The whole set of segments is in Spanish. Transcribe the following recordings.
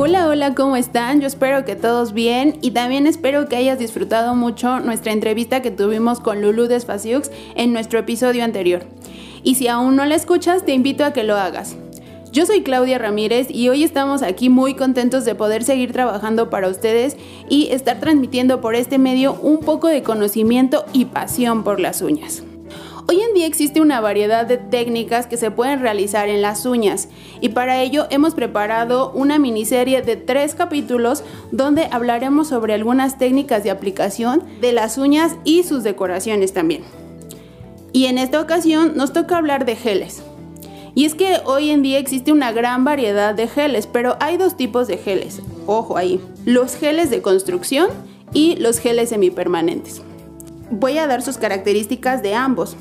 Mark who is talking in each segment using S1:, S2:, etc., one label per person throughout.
S1: Hola, hola, ¿cómo están? Yo espero que todos bien y también espero que hayas disfrutado mucho nuestra entrevista que tuvimos con Lulu Desfaciux en nuestro episodio anterior. Y si aún no la escuchas, te invito a que lo hagas. Yo soy Claudia Ramírez y hoy estamos aquí muy contentos de poder seguir trabajando para ustedes y estar transmitiendo por este medio un poco de conocimiento y pasión por las uñas. Hoy en día existe una variedad de técnicas que se pueden realizar en las uñas y para ello hemos preparado una miniserie de tres capítulos donde hablaremos sobre algunas técnicas de aplicación de las uñas y sus decoraciones también. Y en esta ocasión nos toca hablar de geles. Y es que hoy en día existe una gran variedad de geles, pero hay dos tipos de geles. Ojo ahí, los geles de construcción y los geles semipermanentes. Voy a dar sus características de ambos.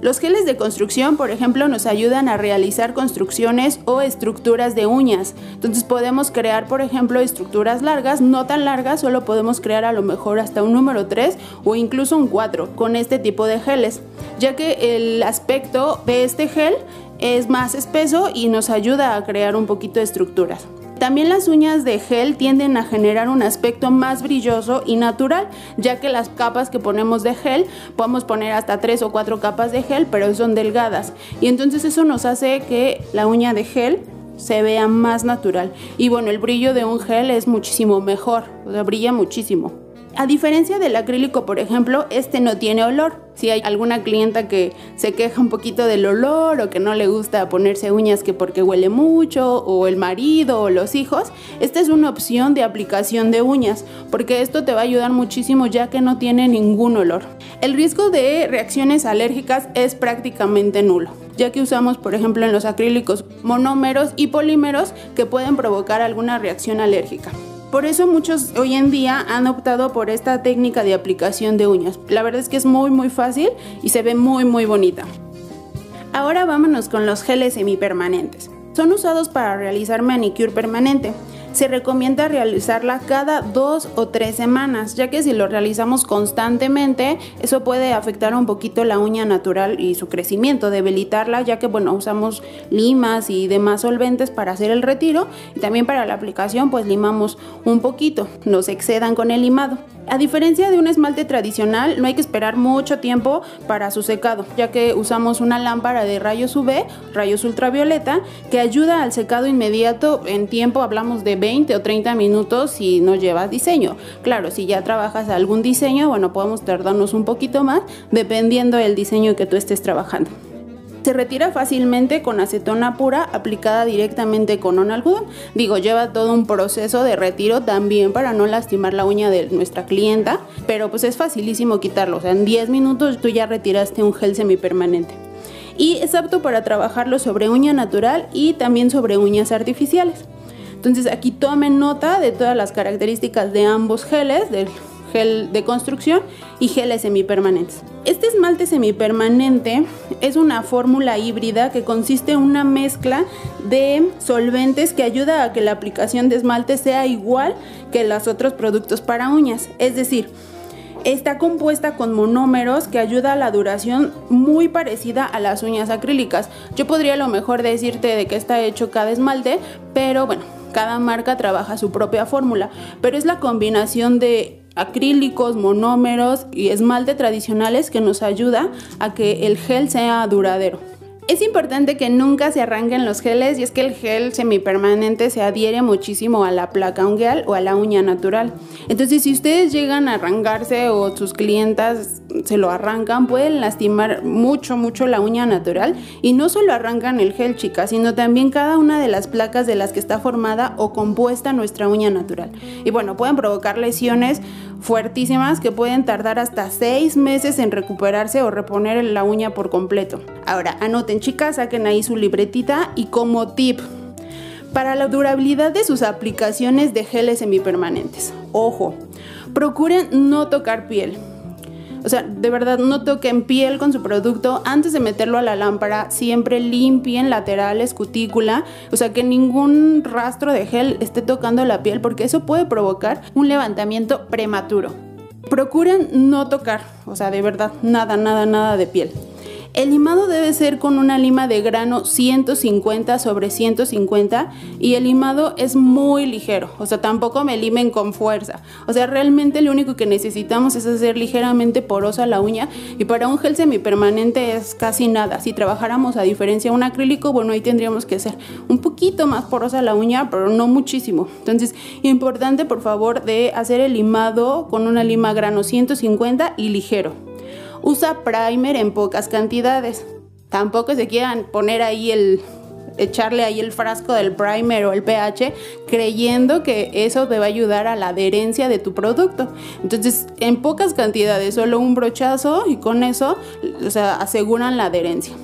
S1: Los geles de construcción, por ejemplo, nos ayudan a realizar construcciones o estructuras de uñas. Entonces podemos crear, por ejemplo, estructuras largas, no tan largas, solo podemos crear a lo mejor hasta un número 3 o incluso un 4 con este tipo de geles, ya que el aspecto de este gel es más espeso y nos ayuda a crear un poquito de estructuras. También las uñas de gel tienden a generar un aspecto más brilloso y natural, ya que las capas que ponemos de gel, podemos poner hasta 3 o 4 capas de gel, pero son delgadas. Y entonces eso nos hace que la uña de gel se vea más natural. Y bueno, el brillo de un gel es muchísimo mejor, brilla muchísimo. A diferencia del acrílico, por ejemplo, este no tiene olor. Si hay alguna clienta que se queja un poquito del olor o que no le gusta ponerse uñas que porque huele mucho o el marido o los hijos, esta es una opción de aplicación de uñas porque esto te va a ayudar muchísimo ya que no tiene ningún olor. El riesgo de reacciones alérgicas es prácticamente nulo ya que usamos por ejemplo en los acrílicos monómeros y polímeros que pueden provocar alguna reacción alérgica. Por eso muchos hoy en día han optado por esta técnica de aplicación de uñas. La verdad es que es muy muy fácil y se ve muy muy bonita. Ahora vámonos con los geles semipermanentes. Son usados para realizar manicure permanente se recomienda realizarla cada dos o tres semanas, ya que si lo realizamos constantemente, eso puede afectar un poquito la uña natural y su crecimiento, debilitarla, ya que bueno, usamos limas y demás solventes para hacer el retiro y también para la aplicación pues limamos un poquito, no se excedan con el limado. A diferencia de un esmalte tradicional, no hay que esperar mucho tiempo para su secado, ya que usamos una lámpara de rayos UV, rayos ultravioleta, que ayuda al secado inmediato en tiempo, hablamos de 20 o 30 minutos si no llevas diseño. Claro, si ya trabajas algún diseño, bueno, podemos tardarnos un poquito más dependiendo del diseño que tú estés trabajando. Se retira fácilmente con acetona pura aplicada directamente con un algodón. Digo, lleva todo un proceso de retiro también para no lastimar la uña de nuestra clienta, pero pues es facilísimo quitarlo. O sea, en 10 minutos tú ya retiraste un gel semipermanente. Y es apto para trabajarlo sobre uña natural y también sobre uñas artificiales. Entonces aquí tomen nota de todas las características de ambos geles, del gel de construcción y geles semipermanentes. Este esmalte semipermanente es una fórmula híbrida que consiste en una mezcla de solventes que ayuda a que la aplicación de esmalte sea igual que los otros productos para uñas. Es decir, está compuesta con monómeros que ayuda a la duración muy parecida a las uñas acrílicas. Yo podría a lo mejor decirte de qué está hecho cada esmalte, pero bueno, cada marca trabaja su propia fórmula, pero es la combinación de acrílicos, monómeros y esmalte tradicionales que nos ayuda a que el gel sea duradero. Es importante que nunca se arranquen los geles y es que el gel semipermanente se adhiere muchísimo a la placa ungueal o a la uña natural. Entonces si ustedes llegan a arrancarse o sus clientas se lo arrancan, pueden lastimar mucho, mucho la uña natural y no solo arrancan el gel, chicas, sino también cada una de las placas de las que está formada o compuesta nuestra uña natural. Y bueno, pueden provocar lesiones fuertísimas que pueden tardar hasta 6 meses en recuperarse o reponer la uña por completo. Ahora, anoten chicas, saquen ahí su libretita y como tip, para la durabilidad de sus aplicaciones de geles semipermanentes, ojo, procuren no tocar piel. O sea, de verdad no toquen piel con su producto antes de meterlo a la lámpara. Siempre limpien laterales, cutícula. O sea, que ningún rastro de gel esté tocando la piel porque eso puede provocar un levantamiento prematuro. Procuren no tocar, o sea, de verdad, nada, nada, nada de piel. El limado debe ser con una lima de grano 150 sobre 150 y el limado es muy ligero, o sea, tampoco me limen con fuerza. O sea, realmente lo único que necesitamos es hacer ligeramente porosa la uña y para un gel semipermanente es casi nada. Si trabajáramos a diferencia de un acrílico, bueno, ahí tendríamos que hacer un poquito más porosa la uña, pero no muchísimo. Entonces, importante por favor de hacer el limado con una lima grano 150 y ligero. Usa primer en pocas cantidades. Tampoco se quieran poner ahí el echarle ahí el frasco del primer o el pH creyendo que eso te va a ayudar a la adherencia de tu producto. Entonces, en pocas cantidades, solo un brochazo y con eso, o sea, aseguran la adherencia.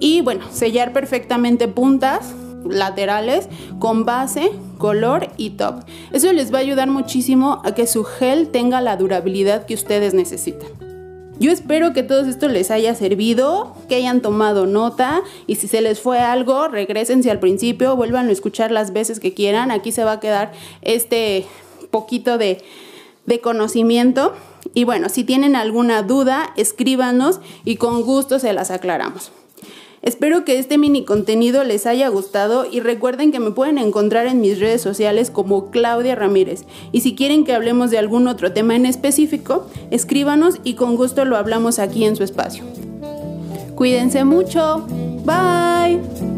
S1: Y bueno, sellar perfectamente puntas laterales con base, color y top. Eso les va a ayudar muchísimo a que su gel tenga la durabilidad que ustedes necesitan. Yo espero que todo esto les haya servido, que hayan tomado nota y si se les fue algo, regresense al principio, vuelvan a escuchar las veces que quieran. Aquí se va a quedar este poquito de, de conocimiento. Y bueno, si tienen alguna duda, escríbanos y con gusto se las aclaramos. Espero que este mini contenido les haya gustado y recuerden que me pueden encontrar en mis redes sociales como Claudia Ramírez. Y si quieren que hablemos de algún otro tema en específico, escríbanos y con gusto lo hablamos aquí en su espacio. Cuídense mucho. Bye.